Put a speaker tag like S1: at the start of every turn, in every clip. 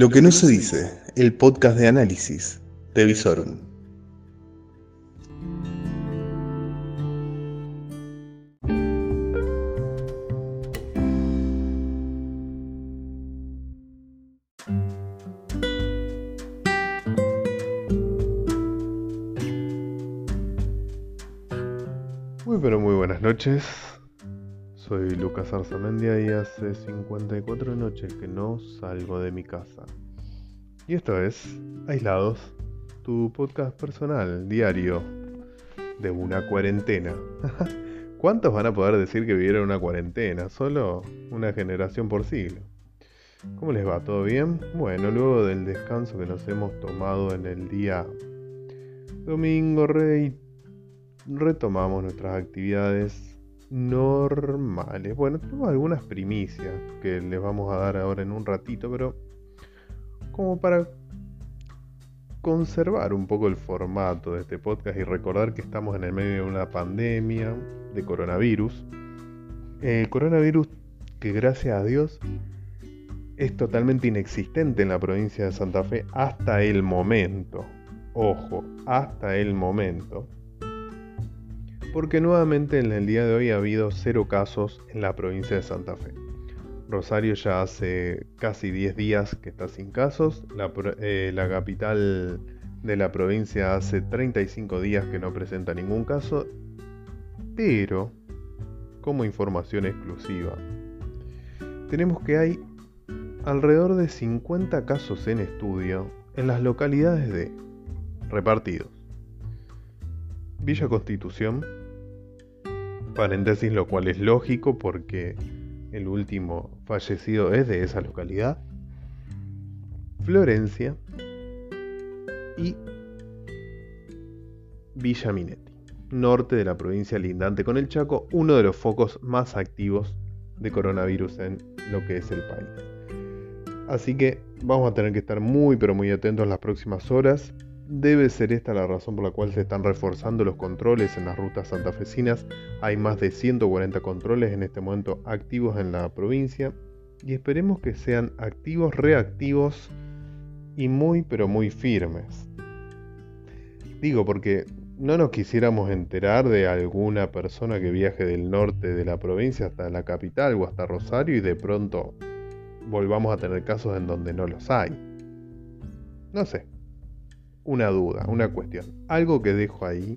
S1: Lo que no se dice, el podcast de análisis de Visorum.
S2: Muy pero muy buenas noches. Soy Lucas Arzamendia y hace 54 noches que no salgo de mi casa. Y esto es Aislados, tu podcast personal, diario, de una cuarentena. ¿Cuántos van a poder decir que vivieron una cuarentena? Solo una generación por siglo. ¿Cómo les va? ¿Todo bien? Bueno, luego del descanso que nos hemos tomado en el día domingo, rey, retomamos nuestras actividades normales. Bueno, tenemos algunas primicias que les vamos a dar ahora en un ratito, pero como para conservar un poco el formato de este podcast y recordar que estamos en el medio de una pandemia de coronavirus. El coronavirus que gracias a Dios es totalmente inexistente en la provincia de Santa Fe hasta el momento. Ojo, hasta el momento porque nuevamente en el día de hoy ha habido cero casos en la provincia de Santa Fe. Rosario ya hace casi 10 días que está sin casos, la, eh, capital de la provincia hace 35 días que no presenta ningún caso, pero como información exclusiva, tenemos que hay alrededor de 50 casos en estudio en las localidades de repartidos. Villa Constitución, paréntesis, lo cual es lógico porque el último fallecido es de esa localidad, Florencia y Villa Minetti, norte de la provincia lindante con el Chaco, uno de los focos más activos de coronavirus en lo que es el país. Así que vamos a tener que estar muy pero muy atentos las próximas horas Debe ser esta la razón por la cual se están reforzando los controles en las rutas santafesinas. Hay más de 140 controles en este momento activos en la provincia y esperemos que sean activos, reactivos y muy pero muy firmes. Digo porque no nos quisiéramos enterar de alguna persona que viaje del norte de la provincia hasta la capital o hasta Rosario y de pronto volvamos a tener casos en donde no los hay. No sé, una duda, una cuestión. Algo que dejo ahí,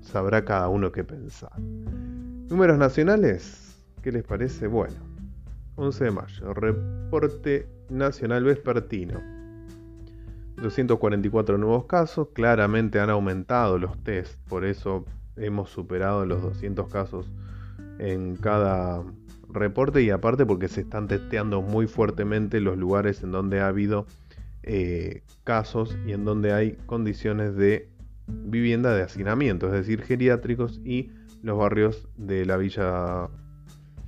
S2: sabrá cada uno qué pensar. Números nacionales, ¿qué les parece? Bueno, 11 de mayo, reporte nacional vespertino. 244 nuevos casos, claramente han aumentado los test, por eso hemos superado los 200 casos en cada reporte y aparte porque se están testeando muy fuertemente los lugares en donde ha habido eh, casos y en donde hay condiciones de vivienda de hacinamiento, es decir, geriátricos y los barrios de la Villa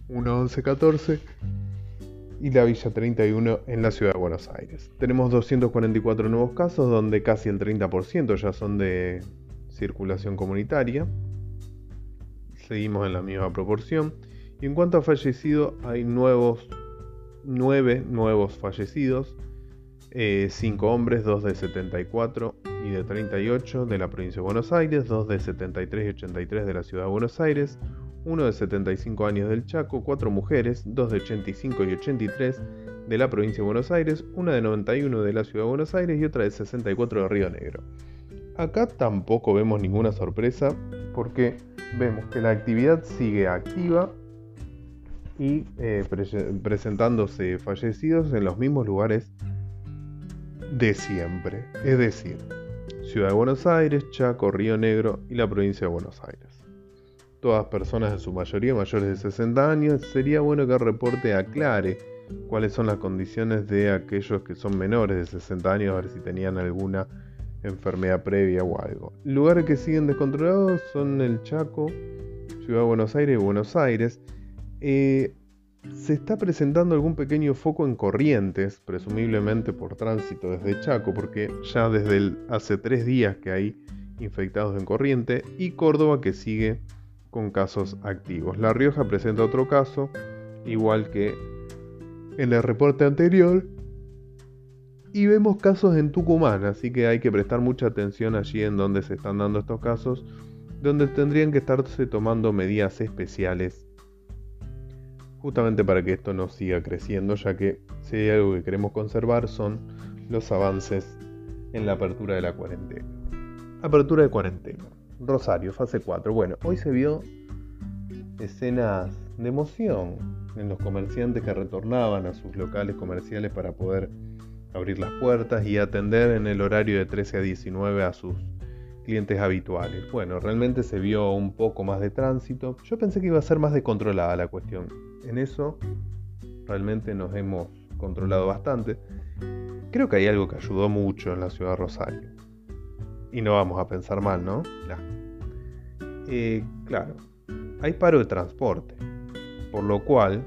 S2: 1114 y la Villa 31 en la ciudad de Buenos Aires. Tenemos 244 nuevos casos donde casi el 30% ya son de circulación comunitaria. Seguimos en la misma proporción. Y en cuanto a fallecidos, hay nuevos 9 nuevos fallecidos 5 eh, hombres, 2 de 74 y de 38 de la provincia de Buenos Aires, 2 de 73 y 83 de la ciudad de Buenos Aires, 1 de 75 años del Chaco, 4 mujeres, 2 de 85 y 83 de la provincia de Buenos Aires, 1 de 91 de la ciudad de Buenos Aires y otra de 64 de Río Negro. Acá tampoco vemos ninguna sorpresa porque vemos que la actividad sigue activa y eh, presentándose fallecidos en los mismos lugares de siempre, es decir, Ciudad de Buenos Aires, Chaco, Río Negro y la provincia de Buenos Aires. Todas personas en su mayoría mayores de 60 años, sería bueno que el reporte aclare cuáles son las condiciones de aquellos que son menores de 60 años, a ver si tenían alguna enfermedad previa o algo. Lugares que siguen descontrolados son el Chaco, Ciudad de Buenos Aires y Buenos Aires. Eh, se está presentando algún pequeño foco en Corrientes, presumiblemente por tránsito desde Chaco, porque ya desde hace tres días que hay infectados en Corriente, y Córdoba que sigue con casos activos. La Rioja presenta otro caso, igual que en el reporte anterior, Y vemos casos en Tucumán, así que hay que prestar mucha atención allí en donde se están dando estos casos, donde tendrían que estarse tomando medidas especiales justamente para que esto no siga creciendo, ya que si hay algo que queremos conservar son los avances en la apertura de la cuarentena. Apertura de cuarentena. Rosario, fase 4. Bueno, hoy se vio escenas de emoción en los comerciantes que retornaban a sus locales comerciales para poder abrir las puertas y atender en el horario de 13 a 19 a sus clientes habituales. Bueno, realmente se vio un poco más de tránsito. Yo pensé que iba a ser más descontrolada la cuestión. En eso realmente nos hemos controlado bastante. Creo que hay algo que ayudó mucho en la ciudad de Rosario. Y no vamos a pensar mal, ¿no? Eh, claro, hay paro de transporte. Por lo cual,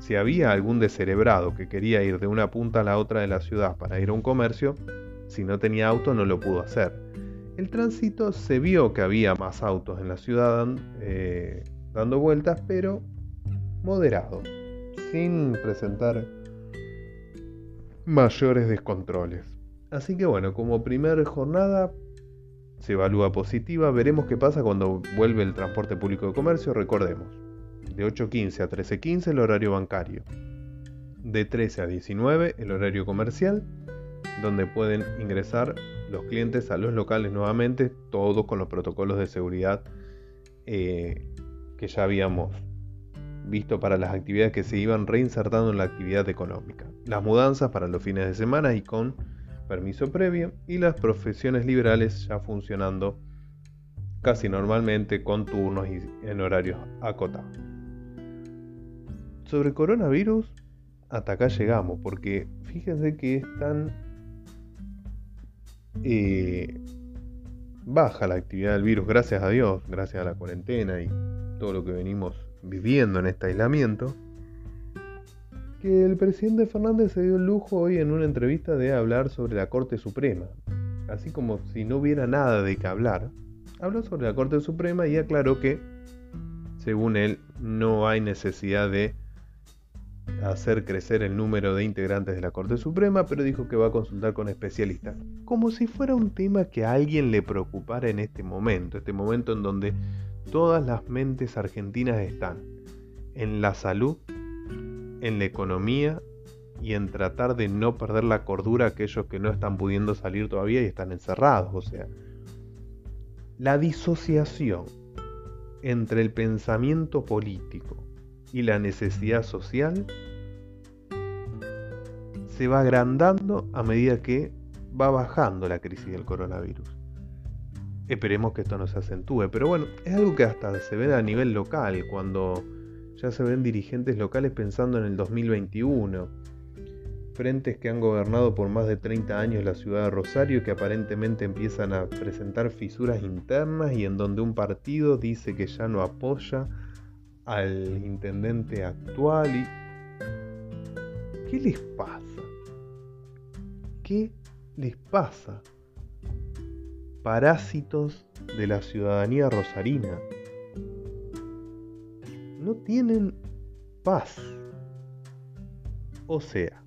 S2: si había algún descerebrado que quería ir de una punta a la otra de la ciudad para ir a un comercio, si no tenía auto no lo pudo hacer. El tránsito se vio que había más autos en la ciudad eh, dando vueltas, pero moderado, sin presentar mayores descontroles. Así que bueno, como primera jornada se evalúa positiva, veremos qué pasa cuando vuelve el transporte público de comercio, recordemos, de 8.15 a 13.15 el horario bancario, de 13 a 19 el horario comercial, donde pueden ingresar los clientes a los locales nuevamente, todos con los protocolos de seguridad eh, que ya habíamos visto para las actividades que se iban reinsertando en la actividad económica, las mudanzas para los fines de semana y con permiso previo, y las profesiones liberales ya funcionando casi normalmente con turnos y en horarios acotados. Sobre coronavirus, hasta acá llegamos, porque fíjense que es tan eh, baja la actividad del virus, gracias a Dios, gracias a la cuarentena y todo lo que venimos viviendo en este aislamiento, que el presidente Fernández se dio el lujo hoy en una entrevista de hablar sobre la Corte Suprema. Así como si no hubiera nada de qué hablar, habló sobre la Corte Suprema y aclaró que, según él, no hay necesidad de hacer crecer el número de integrantes de la Corte Suprema, pero dijo que va a consultar con especialistas, como si fuera un tema que a alguien le preocupara en este momento, este momento en donde todas las mentes argentinas están en la salud, en la economía y en tratar de no perder la cordura aquellos que no están pudiendo salir todavía y están encerrados. O sea, la disociación entre el pensamiento político y la necesidad social se va agrandando a medida que va bajando la crisis del coronavirus. Esperemos que esto no se acentúe, pero bueno, es algo que hasta se ve a nivel local, cuando ya se ven dirigentes locales pensando en el 2021. Frentes que han gobernado por más de 30 años la ciudad de Rosario que aparentemente empiezan a presentar fisuras internas y en donde un partido dice que ya no apoya al intendente actual y... ¿Qué les pasa? ¿Qué les pasa? parásitos de la ciudadanía rosarina. No tienen paz. O sea,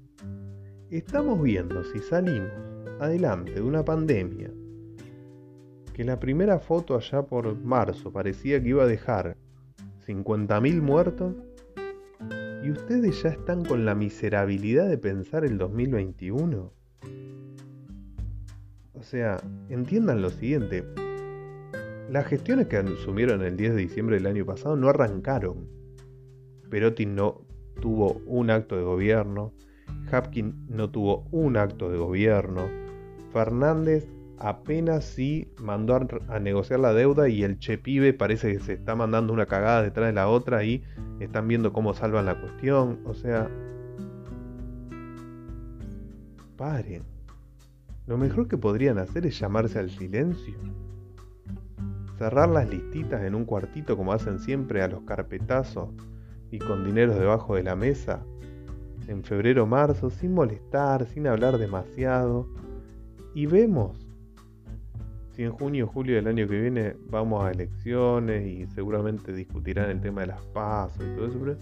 S2: estamos viendo si salimos adelante de una pandemia que la primera foto allá por marzo parecía que iba a dejar 50.000 muertos y ustedes ya están con la miserabilidad de pensar el 2021. O sea, entiendan lo siguiente. Las gestiones que asumieron el 10 de diciembre del año pasado no arrancaron. Perotti no tuvo un acto de gobierno. Hapkin no tuvo un acto de gobierno. Fernández apenas sí mandó a, negociar la deuda y el Chepibe parece que se está mandando una cagada detrás de la otra y están viendo cómo salvan la cuestión. O sea, paren. Lo mejor que podrían hacer es llamarse al silencio. Cerrar las listitas en un cuartito como hacen siempre a los carpetazos y con dineros debajo de la mesa. En febrero o marzo, sin molestar, sin hablar demasiado. Y vemos si en junio o julio del año que viene vamos a elecciones y seguramente discutirán el tema de las pasos y todo eso.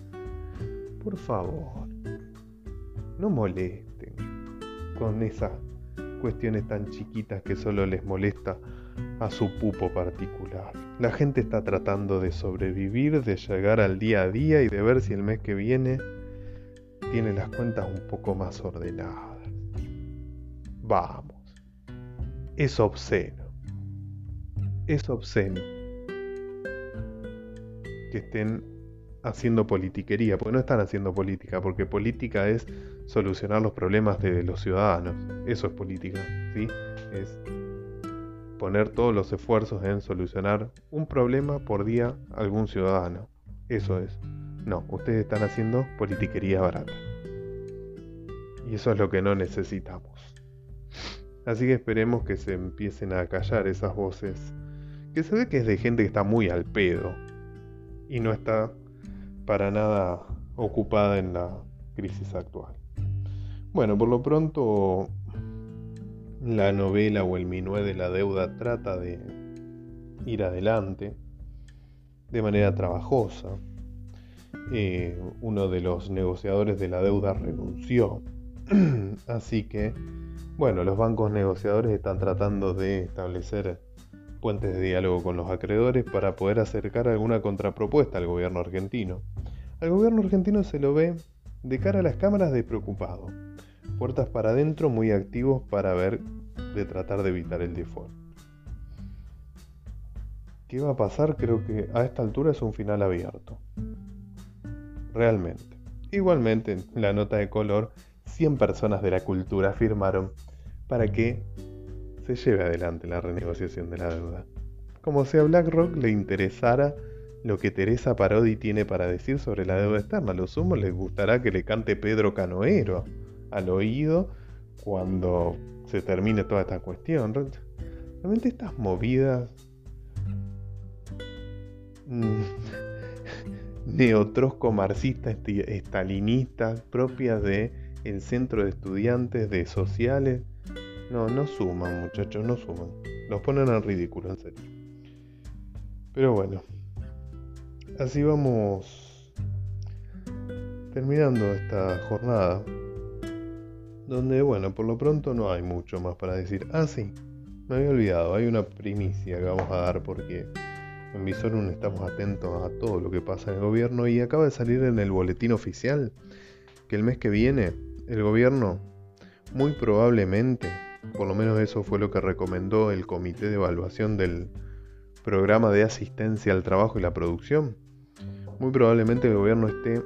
S2: por favor, no molesten con esas cuestiones tan chiquitas que solo les molesta a su pupo particular. La gente está tratando de sobrevivir, de llegar al día a día y de ver si el mes que viene tiene las cuentas un poco más ordenadas. Vamos. Es obsceno. Es obsceno que estén haciendo politiquería, porque no están haciendo política, porque política es solucionar los problemas de los ciudadanos. Eso es política, ¿sí? Es poner todos los esfuerzos en solucionar un problema por día a algún ciudadano. Eso es. No, ustedes están haciendo politiquería barata. Y eso es lo que no necesitamos. Así que esperemos que se empiecen a callar esas voces. Que se ve que es de gente que está muy al pedo. Y no está para nada ocupada en la crisis actual. Bueno, por lo pronto la novela o el minué de la deuda trata de ir adelante de manera trabajosa. Eh, uno de los negociadores de la deuda renunció. Así que, bueno, los bancos negociadores están tratando de establecer puentes de diálogo con los acreedores para poder acercar alguna contrapropuesta al gobierno argentino. Al gobierno argentino se lo ve de cara a las cámaras de preocupado. Puertas para adentro muy activos para ver de tratar de evitar el default. ¿Qué va a pasar? Creo que a esta altura es un final abierto. Realmente. Igualmente, en la nota de color, 100 personas de la cultura firmaron para que se lleve adelante la renegociación de la deuda. Como si a BlackRock le interesara lo que Teresa Parodi tiene para decir sobre la deuda externa. A lo sumo les gustará que le cante Pedro Canoero al oído cuando se termine toda esta cuestión. Realmente estas movidas mm, neotrosco marxistas estalinistas propias de centro de estudiantes de sociales no, no suman, muchachos, no suman. Los ponen en ridículo, en serio. Pero bueno, así vamos terminando esta jornada. Donde, bueno, por lo pronto no hay mucho más para decir. Ah, sí, me había olvidado, hay una primicia que vamos a dar porque en Visorum estamos atentos a todo lo que pasa en el gobierno y acaba de salir en el boletín oficial que el mes que viene el gobierno muy probablemente por lo menos eso fue lo que recomendó el Comité de Evaluación del Programa de Asistencia al Trabajo y la Producción. Muy probablemente el gobierno esté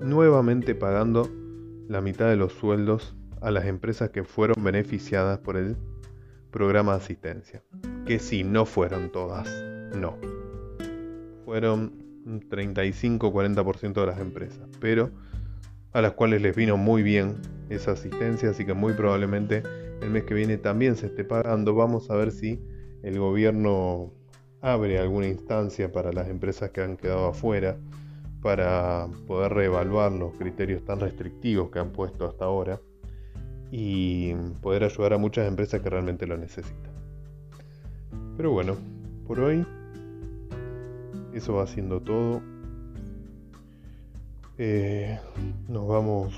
S2: nuevamente pagando la mitad de los sueldos a las empresas que fueron beneficiadas por el programa de asistencia. Que si no fueron todas, no. Fueron 35-40% de las empresas, pero a las cuales les vino muy bien esa asistencia, así que muy probablemente el mes que viene también se esté pagando. Vamos a ver si el gobierno abre alguna instancia para las empresas que han quedado afuera para poder reevaluar los criterios tan restrictivos que han puesto hasta ahora y poder ayudar a muchas empresas que realmente lo necesitan. Pero bueno, por hoy eso va siendo todo. Eh, nos vamos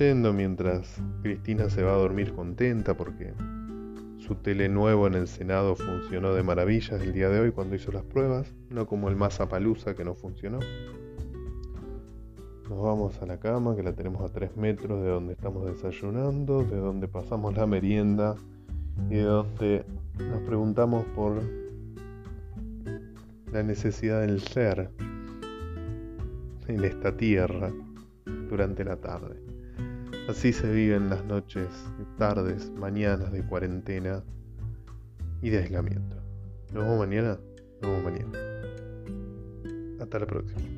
S2: mientras Cristina se va a dormir contenta porque su tele nuevo en el Senado funcionó de maravillas el día de hoy cuando hizo las pruebas, no como el Mazapalusa que no funcionó. Nos vamos a la cama, que la tenemos a 3 metros de donde estamos desayunando, de donde pasamos la merienda y de donde nos preguntamos por la necesidad del ser en esta tierra durante la tarde. Así se viven las noches, tardes, mañanas de cuarentena y de aislamiento. Nos vemos mañana. Nos vemos mañana. Hasta la próxima.